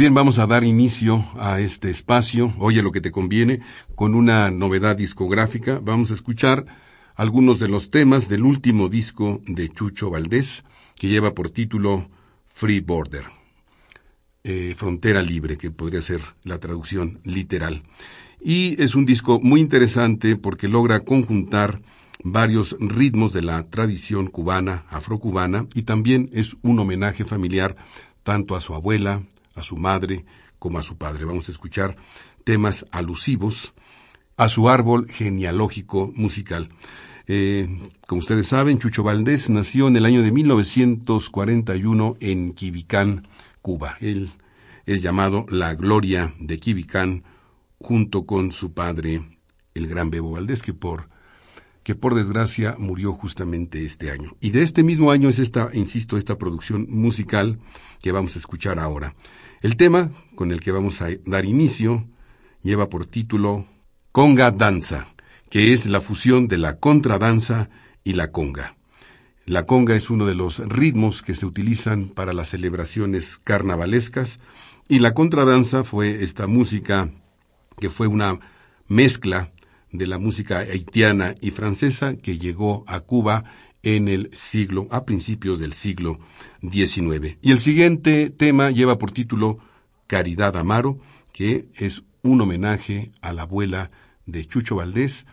Bien, vamos a dar inicio a este espacio, Oye lo que te conviene, con una novedad discográfica. Vamos a escuchar algunos de los temas del último disco de Chucho Valdés, que lleva por título Free Border, eh, Frontera Libre, que podría ser la traducción literal. Y es un disco muy interesante porque logra conjuntar varios ritmos de la tradición cubana, afrocubana, y también es un homenaje familiar tanto a su abuela, a su madre como a su padre. Vamos a escuchar temas alusivos a su árbol genealógico musical. Eh, como ustedes saben, Chucho Valdés nació en el año de 1941 en Quibicán, Cuba. Él es llamado la Gloria de Quibicán junto con su padre, el gran Bebo Valdés, que por que por desgracia murió justamente este año. Y de este mismo año es esta, insisto, esta producción musical que vamos a escuchar ahora. El tema con el que vamos a dar inicio lleva por título Conga Danza, que es la fusión de la contradanza y la conga. La conga es uno de los ritmos que se utilizan para las celebraciones carnavalescas y la contradanza fue esta música que fue una mezcla de la música haitiana y francesa que llegó a Cuba en el siglo, a principios del siglo XIX. Y el siguiente tema lleva por título Caridad Amaro, que es un homenaje a la abuela de Chucho Valdés,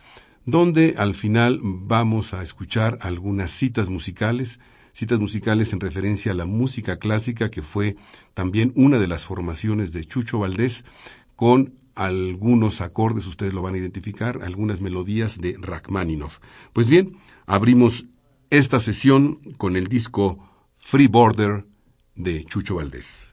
donde al final vamos a escuchar algunas citas musicales, citas musicales en referencia a la música clásica, que fue también una de las formaciones de Chucho Valdés, con algunos acordes, ustedes lo van a identificar, algunas melodías de Rachmaninoff. Pues bien, abrimos esta sesión con el disco Free Border de Chucho Valdés.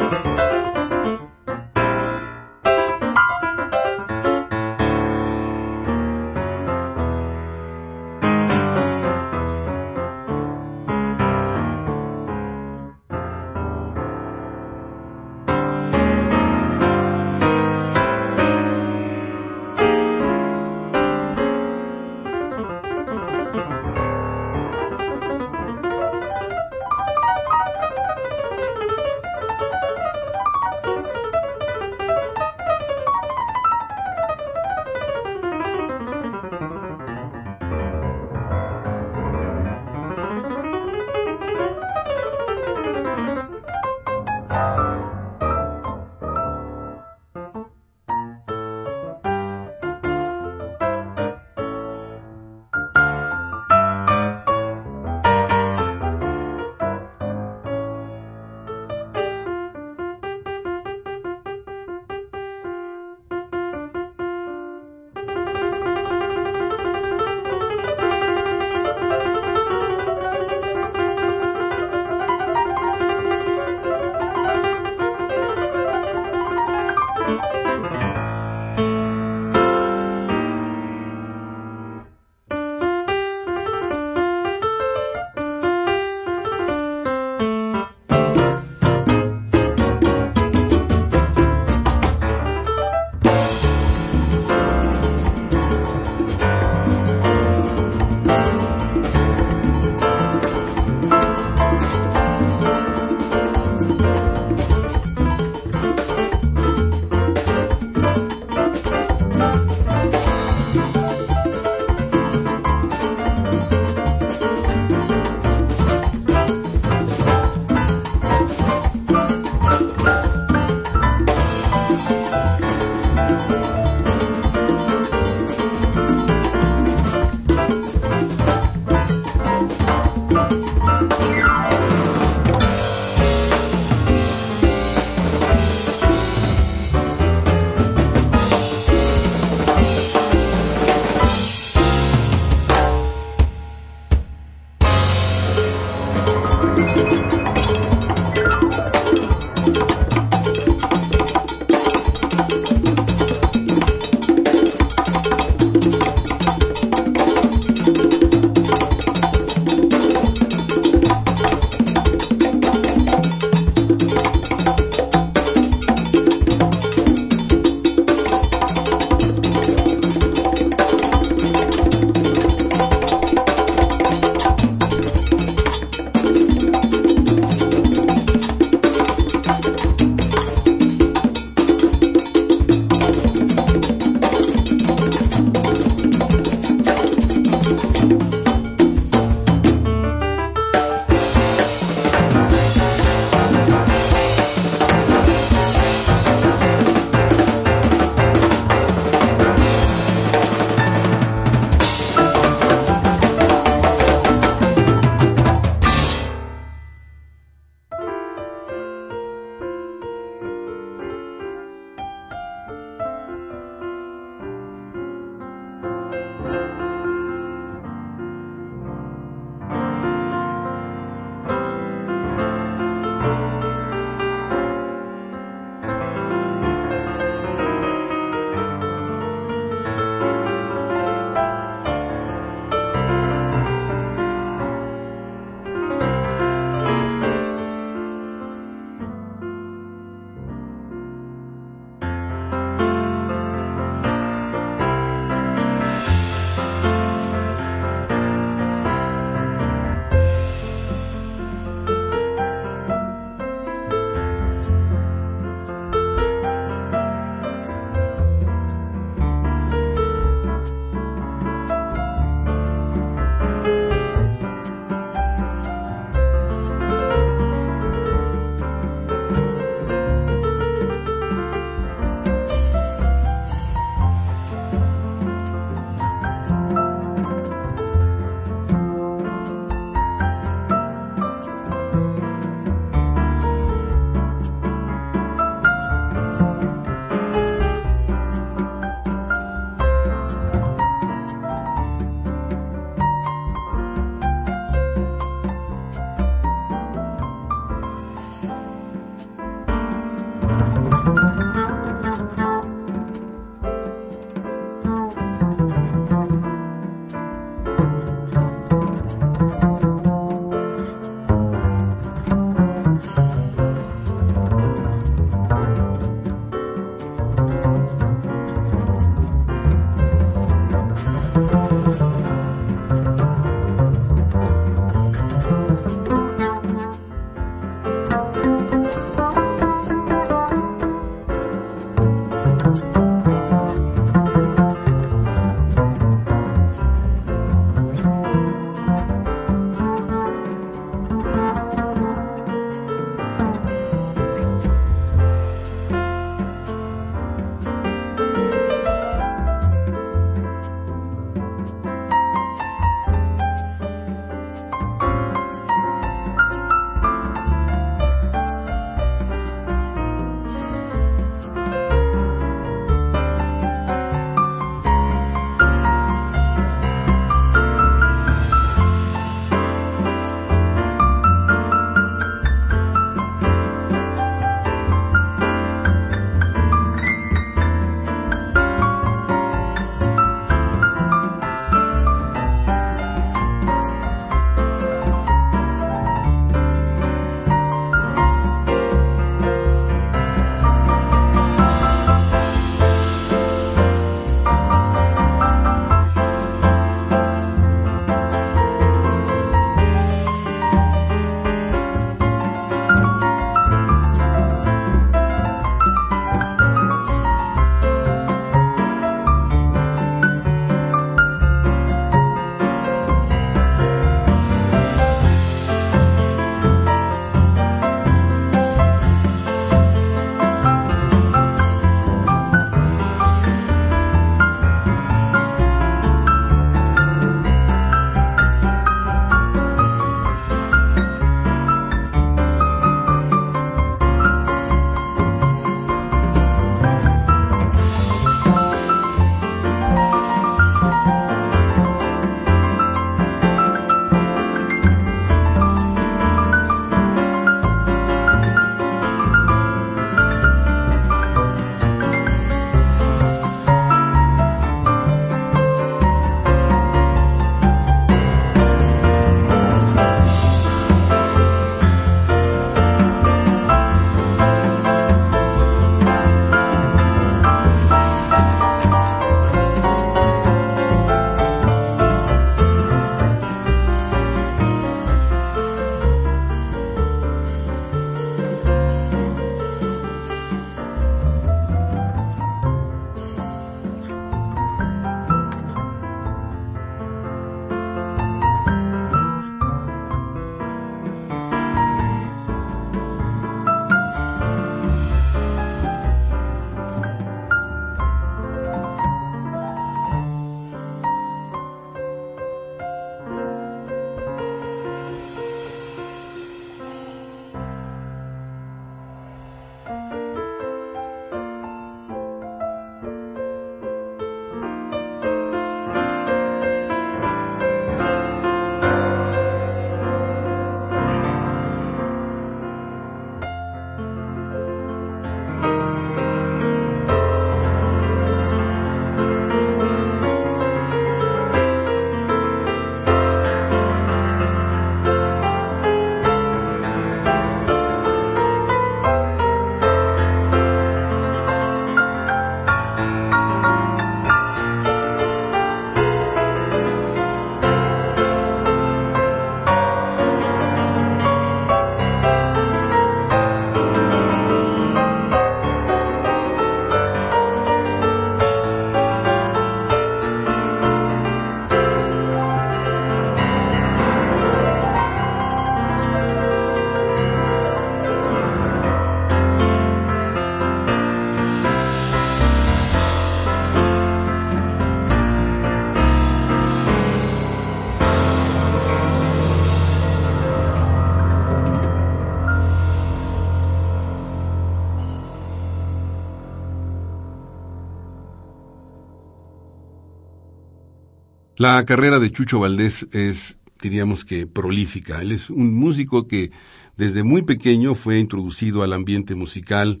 La carrera de Chucho Valdés es, diríamos que, prolífica. Él es un músico que desde muy pequeño fue introducido al ambiente musical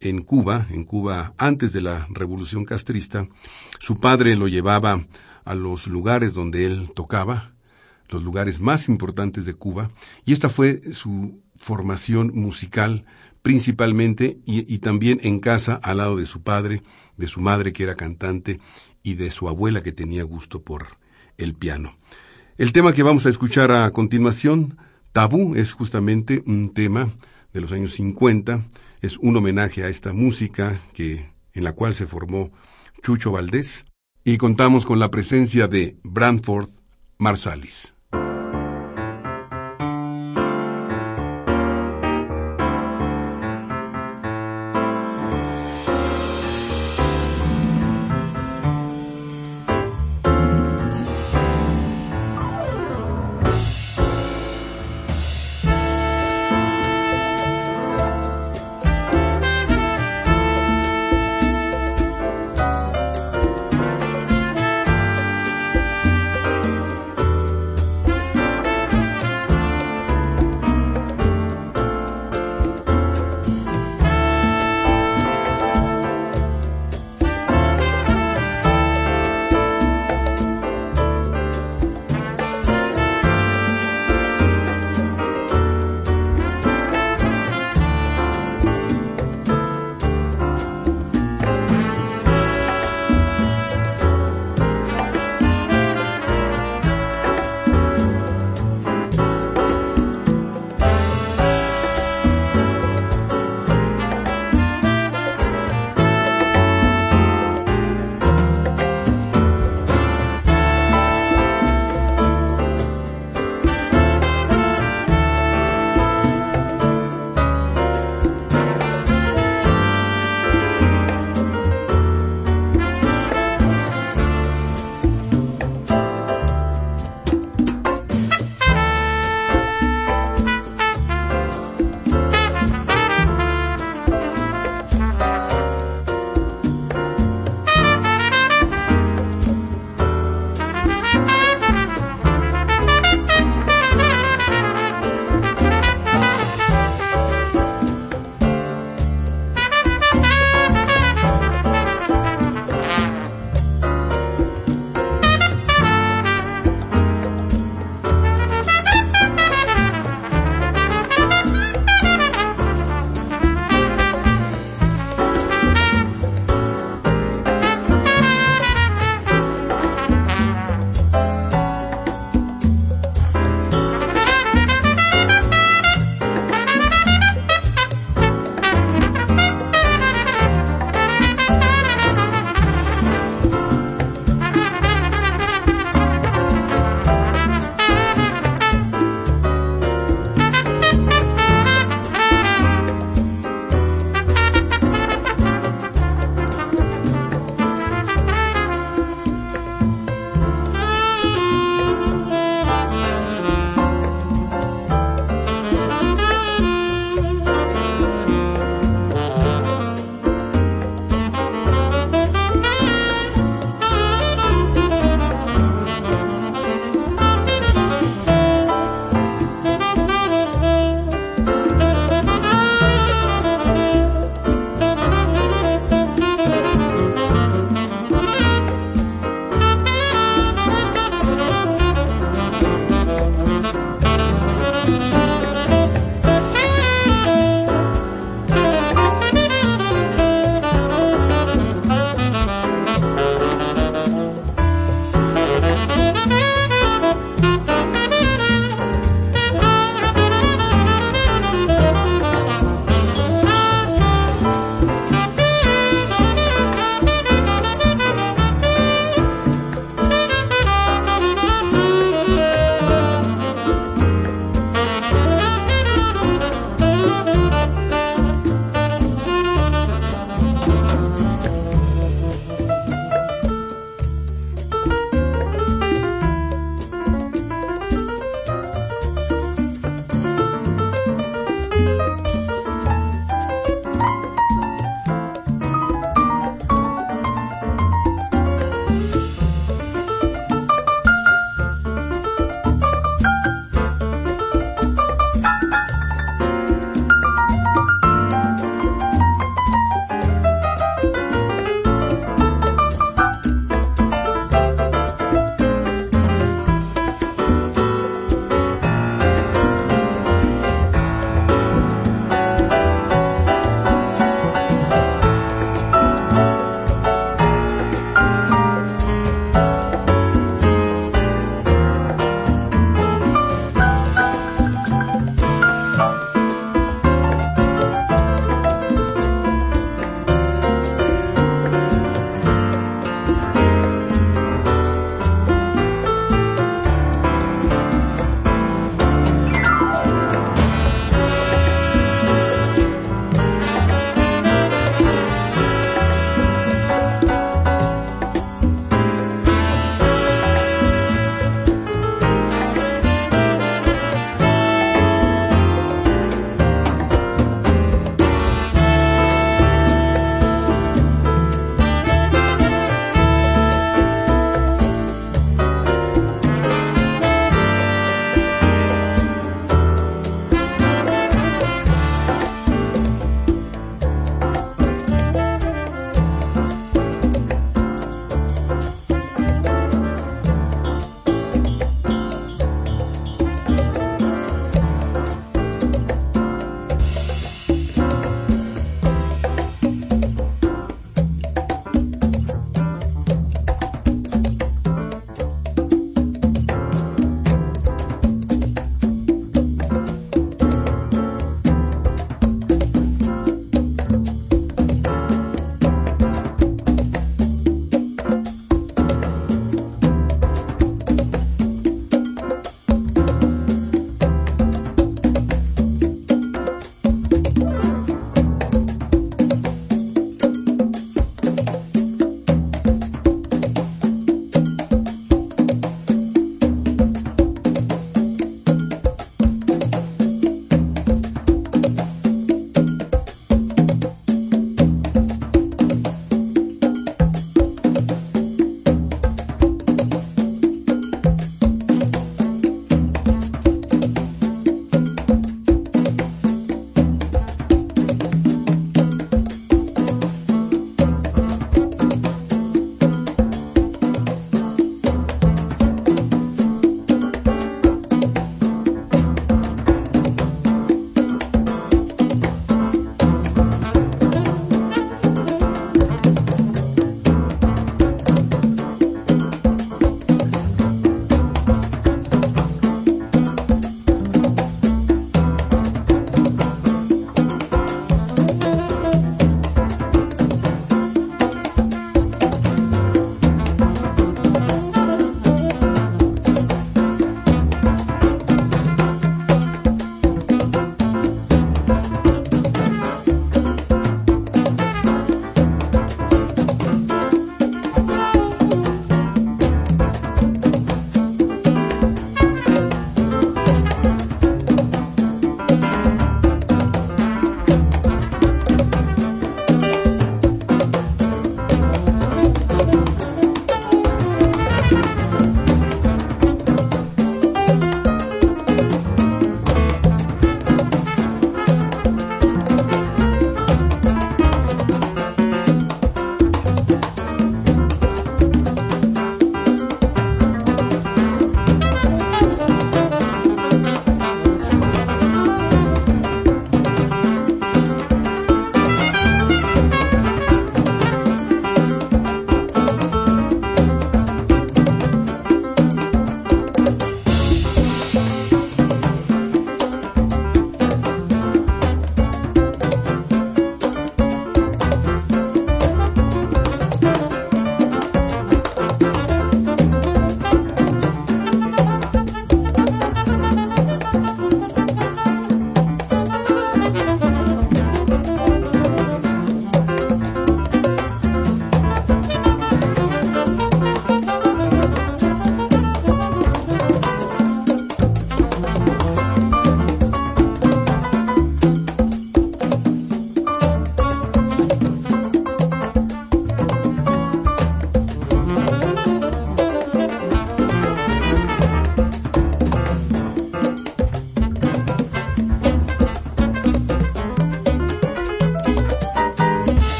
en Cuba, en Cuba antes de la Revolución Castrista. Su padre lo llevaba a los lugares donde él tocaba, los lugares más importantes de Cuba, y esta fue su formación musical principalmente y, y, también en casa al lado de su padre, de su madre que era cantante y de su abuela que tenía gusto por el piano. El tema que vamos a escuchar a continuación, Tabú, es justamente un tema de los años 50, es un homenaje a esta música que en la cual se formó Chucho Valdés y contamos con la presencia de Branford Marsalis.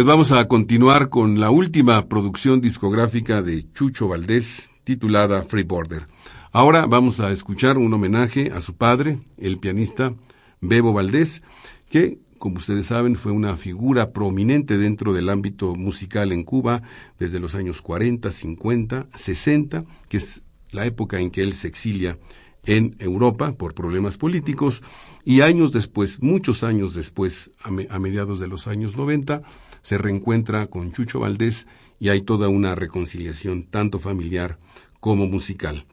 Pues vamos a continuar con la última producción discográfica de Chucho Valdés, titulada Free Border. Ahora vamos a escuchar un homenaje a su padre, el pianista Bebo Valdés, que, como ustedes saben, fue una figura prominente dentro del ámbito musical en Cuba desde los años 40, 50, 60, que es la época en que él se exilia en Europa por problemas políticos y años después, muchos años después, a, mediados de los años 90, se reencuentra con Chucho Valdés y hay toda una reconciliación tanto familiar como musical.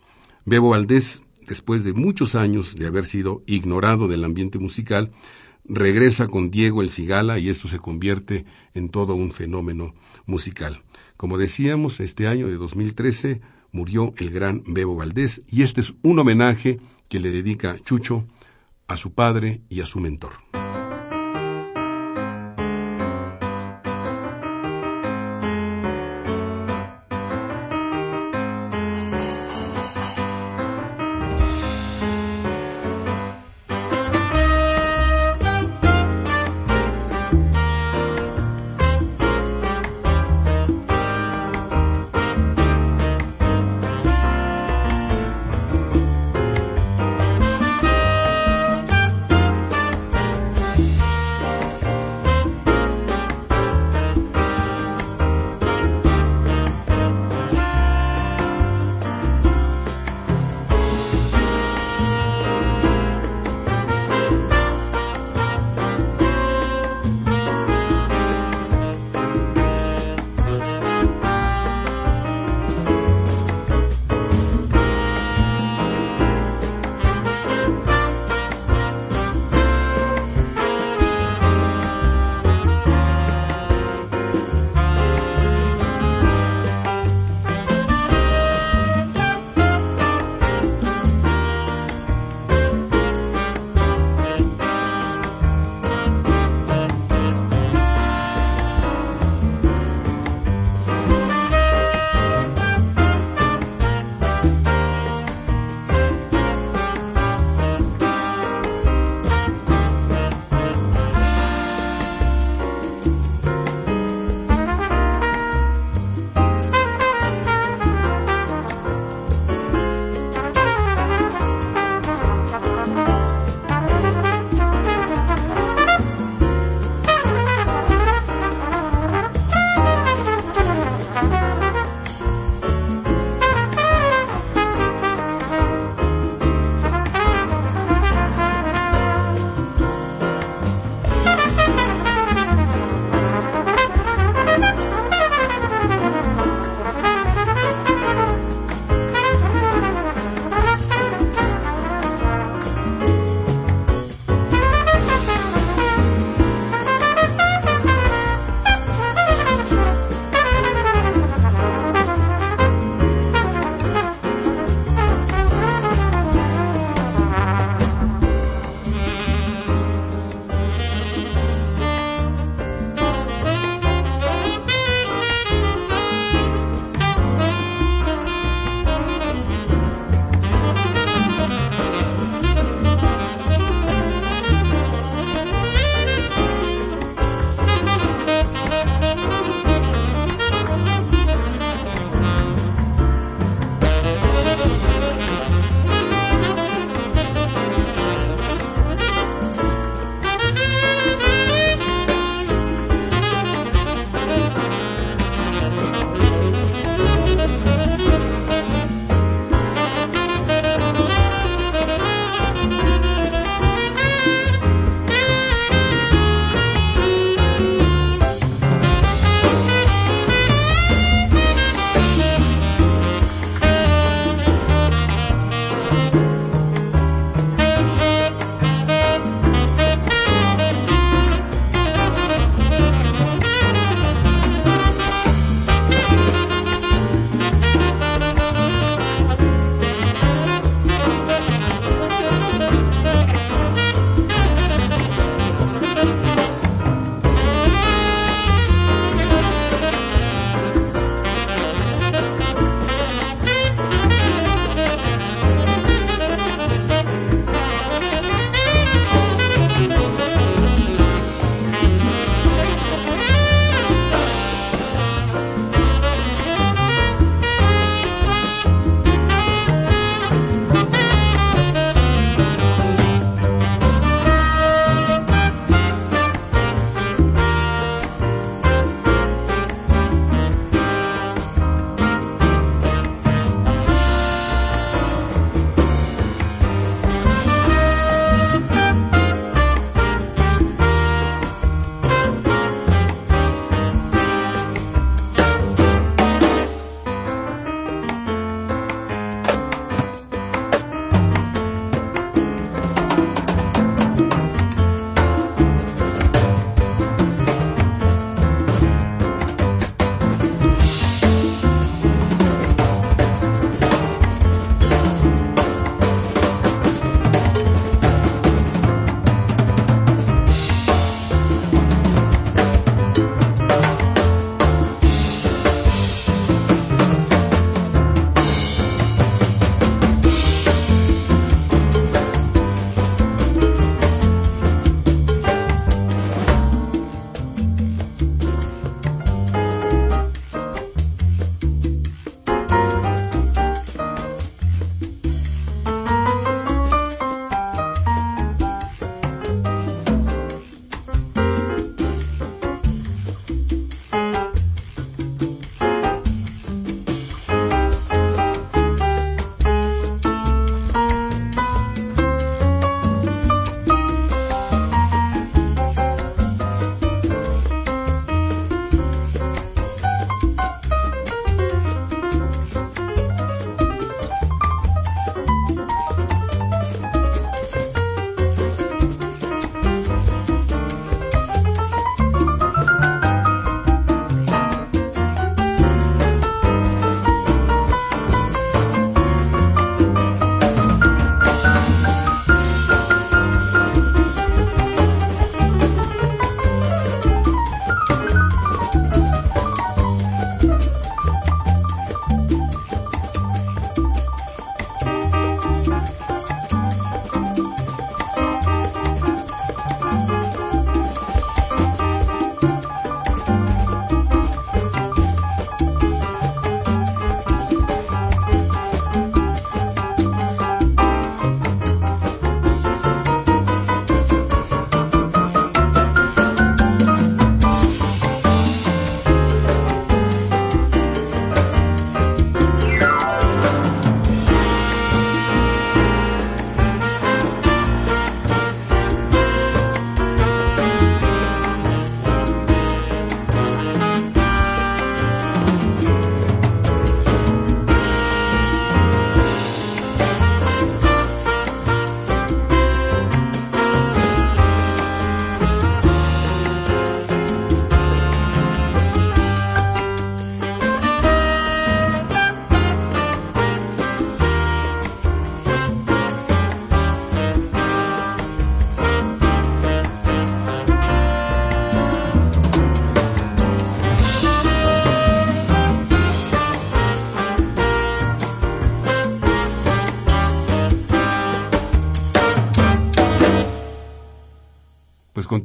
Bebo Valdés, después de muchos años de haber sido ignorado del ambiente musical, regresa con Diego el Cigala y esto se convierte en todo un fenómeno musical. Como decíamos, este año de 2013 murió el gran Bebo Valdés y este es un homenaje que le dedica Chucho a su padre y a su mentor.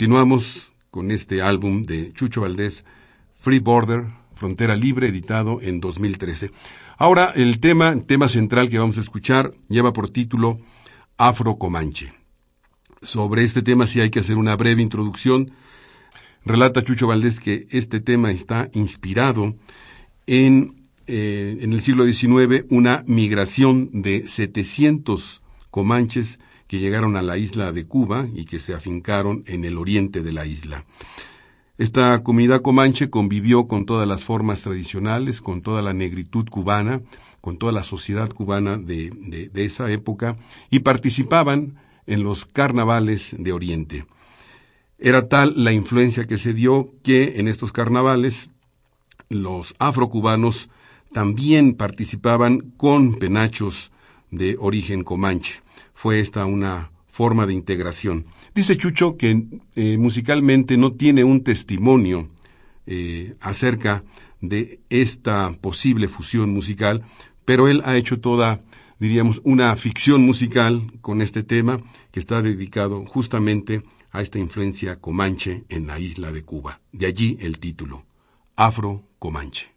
Continuamos con este álbum de Chucho Valdés, Free Border, Frontera Libre, editado en 2013. Ahora el tema, tema central que vamos a escuchar, lleva por título Afro Comanche. Sobre este tema sí hay que hacer una breve introducción. Relata Chucho Valdés que este tema está inspirado en, eh, en el siglo XIX una migración de 700 comanches que llegaron a la isla de Cuba y que se afincaron en el oriente de la isla. Esta comunidad comanche convivió con todas las formas tradicionales, con toda la negritud cubana, con toda la sociedad cubana de, esa época y participaban en los carnavales de Oriente. Era tal la influencia que se dio que en estos carnavales los afrocubanos también participaban con penachos de origen comanche. Fue esta una forma de integración. Dice Chucho que eh, musicalmente no tiene un testimonio eh, acerca de esta posible fusión musical, pero él ha hecho toda, diríamos, una ficción musical con este tema que está dedicado justamente a esta influencia comanche en la isla de Cuba. De allí el título, Afro Comanche.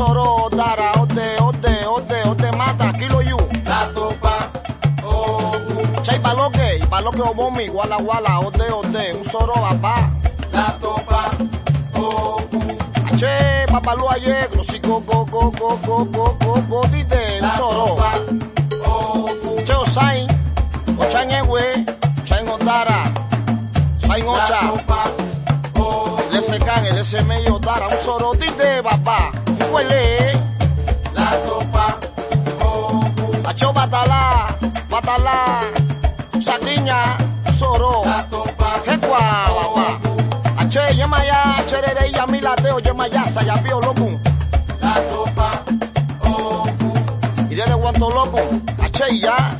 Soro dara, ote, ote, ote, ote mata, kilo yu. la topa ogu Chay baloque, y baloque obomi, wala wala, ote, ote, un soro apa. la topa ogu Che, papalua yegro, si go, go, go, go, go, go, go, go, dite, un la soro. topa ogu Che, osain, ochan ewe, chain odara, sain la ocha, le secan, le se medio dara, un soro, dite, papá, huele. La copa copu. Acho batalá, batalá, sagriña, soro. La copa Jekwa, papá. Ache, yema ya, cherere ya milateo, yema ya, sayapio loco. La copa copu. Irene guanto loco, ache ya.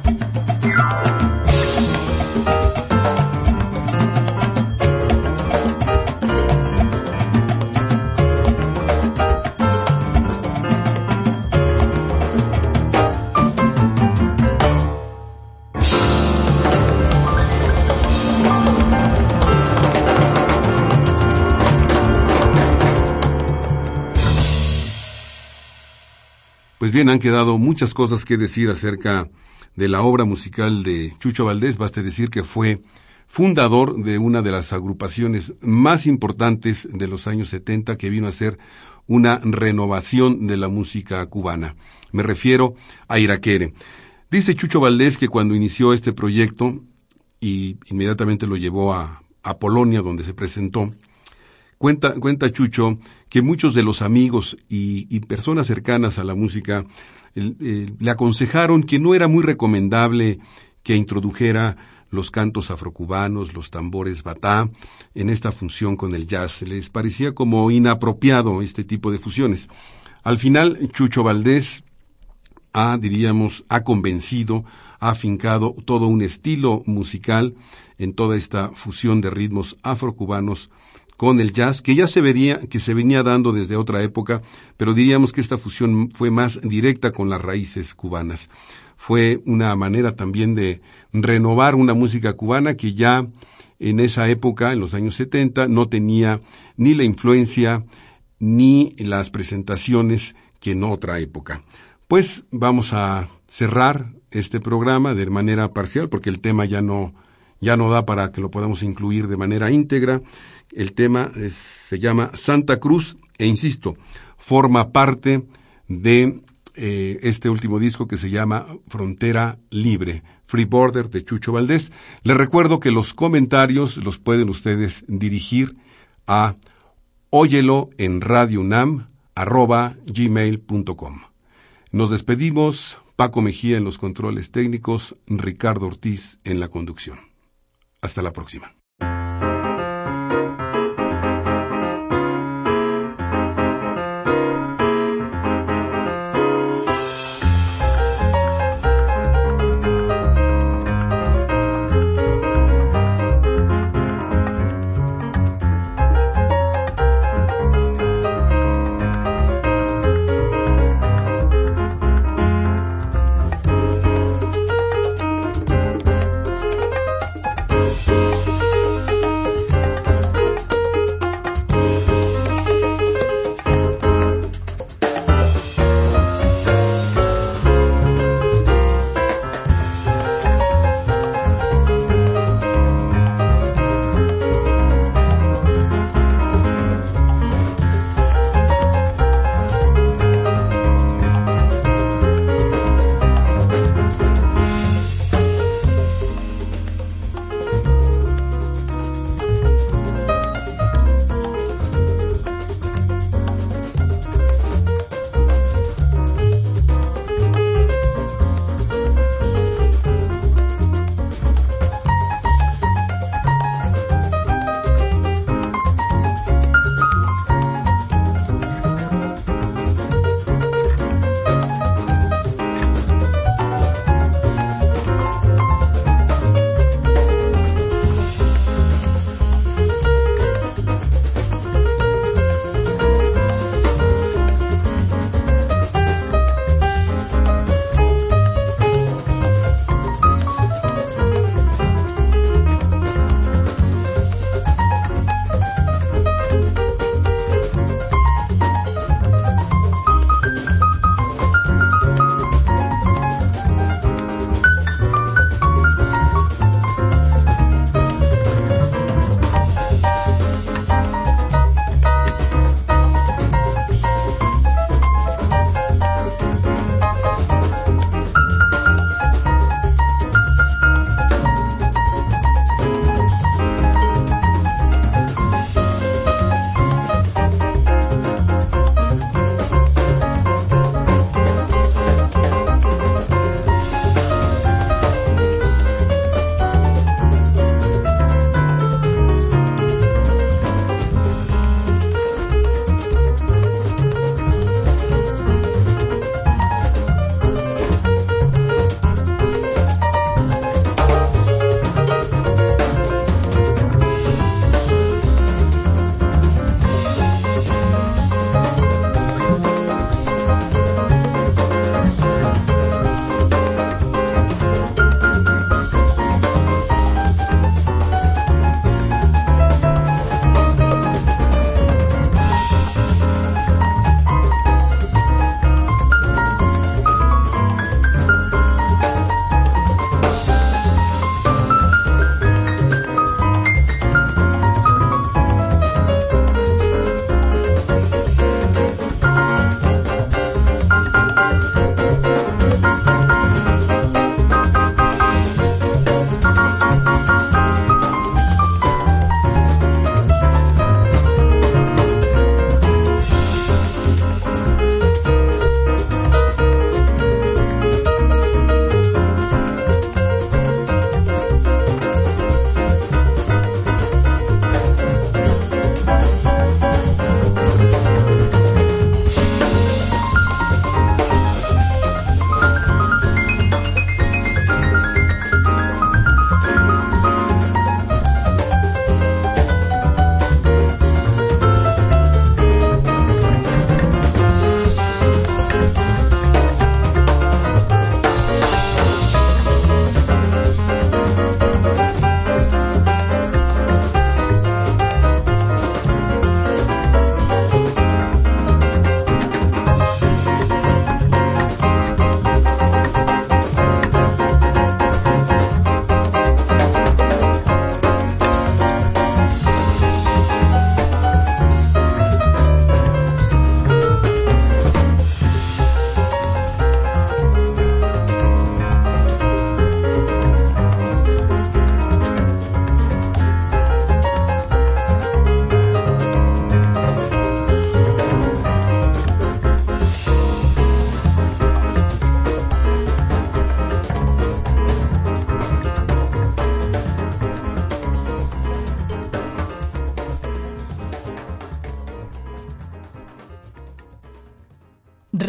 Pues bien, han quedado muchas cosas que decir acerca de la obra musical de Chucho Valdés. Baste decir que fue fundador de una de las agrupaciones más importantes de los años 70 que vino a ser una renovación de la música cubana. Me refiero a Iraquere. Dice Chucho Valdés que cuando inició este proyecto y inmediatamente lo llevó a Polonia donde se presentó, Cuenta, cuenta Chucho que muchos de los amigos y, personas cercanas a la música le aconsejaron que no era muy recomendable que introdujera los cantos afrocubanos, los tambores batá, en esta función con el jazz. Les parecía como inapropiado este tipo de fusiones. Al final, Chucho Valdés ha, diríamos, ha convencido, ha afincado todo un estilo musical en toda esta fusión de ritmos afrocubanos con el jazz, que ya se vería, que se venía dando desde otra época, pero diríamos que esta fusión fue más directa con las raíces cubanas. Fue una manera también de renovar una música cubana que ya en esa época, en los años 70, no tenía ni la influencia ni las presentaciones que en otra época. Pues vamos a cerrar este programa de manera parcial porque el tema ya no ya no da para que lo podamos incluir de manera íntegra. El tema se llama Santa Cruz e insisto, forma parte de eh, este último disco que se llama Frontera Libre, Free Border de Chucho Valdés. Les recuerdo que los comentarios los pueden ustedes dirigir a óyelo en Radio UNAM arroba gmail.com. Nos despedimos, Paco Mejía en los controles técnicos, Ricardo Ortiz en la conducción. Hasta la próxima.